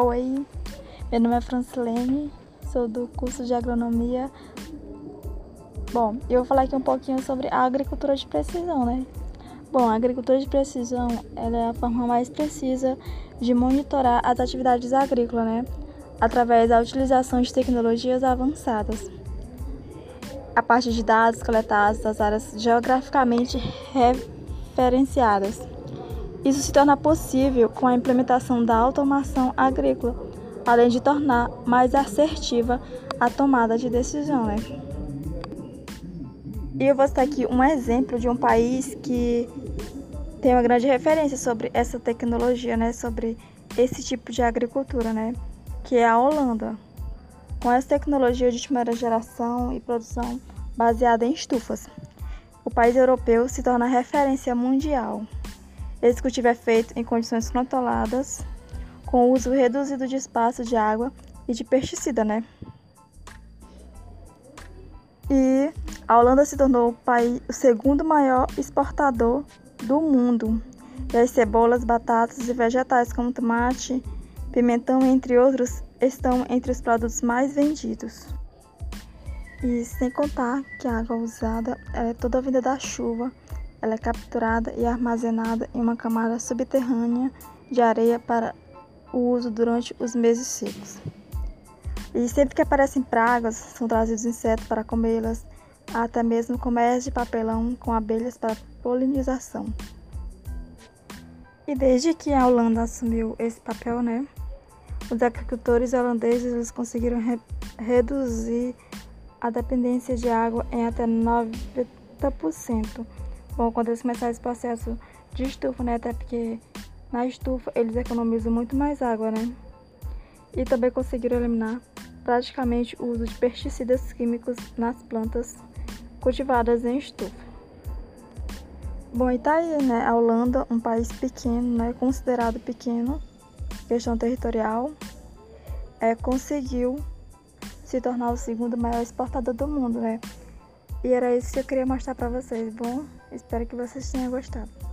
Oi, meu nome é Francilene, sou do curso de agronomia. Bom, eu vou falar aqui um pouquinho sobre a agricultura de precisão, né? Bom, a agricultura de precisão é a forma mais precisa de monitorar as atividades agrícolas, né? Através da utilização de tecnologias avançadas. A partir de dados coletados das áreas geograficamente referenciadas. Isso se torna possível com a implementação da automação agrícola, além de tornar mais assertiva a tomada de decisão. Né? E eu vou citar aqui um exemplo de um país que tem uma grande referência sobre essa tecnologia, né, sobre esse tipo de agricultura, né, que é a Holanda. Com essa tecnologia de primeira geração e produção baseada em estufas, o país europeu se torna referência mundial. Esse cultivo é feito em condições controladas, com uso reduzido de espaço de água e de pesticida, né? E a Holanda se tornou o, país, o segundo maior exportador do mundo. E as cebolas, batatas e vegetais como tomate, pimentão, entre outros, estão entre os produtos mais vendidos. E sem contar que a água usada é toda vinda da chuva ela é capturada e armazenada em uma camada subterrânea de areia para o uso durante os meses secos. E sempre que aparecem pragas, são trazidos insetos para comê-las, até mesmo colmeias de papelão com abelhas para polinização. E desde que a Holanda assumiu esse papel, né, os agricultores holandeses eles conseguiram re reduzir a dependência de água em até 90%. Bom, quando eles começarem esse processo de estufa, né? Até porque na estufa eles economizam muito mais água, né? E também conseguiram eliminar praticamente o uso de pesticidas químicos nas plantas cultivadas em estufa. Bom, e tá aí, né? A Holanda, um país pequeno, né? Considerado pequeno, questão territorial, é, conseguiu se tornar o segundo maior exportador do mundo, né? E era isso que eu queria mostrar para vocês. Bom, espero que vocês tenham gostado.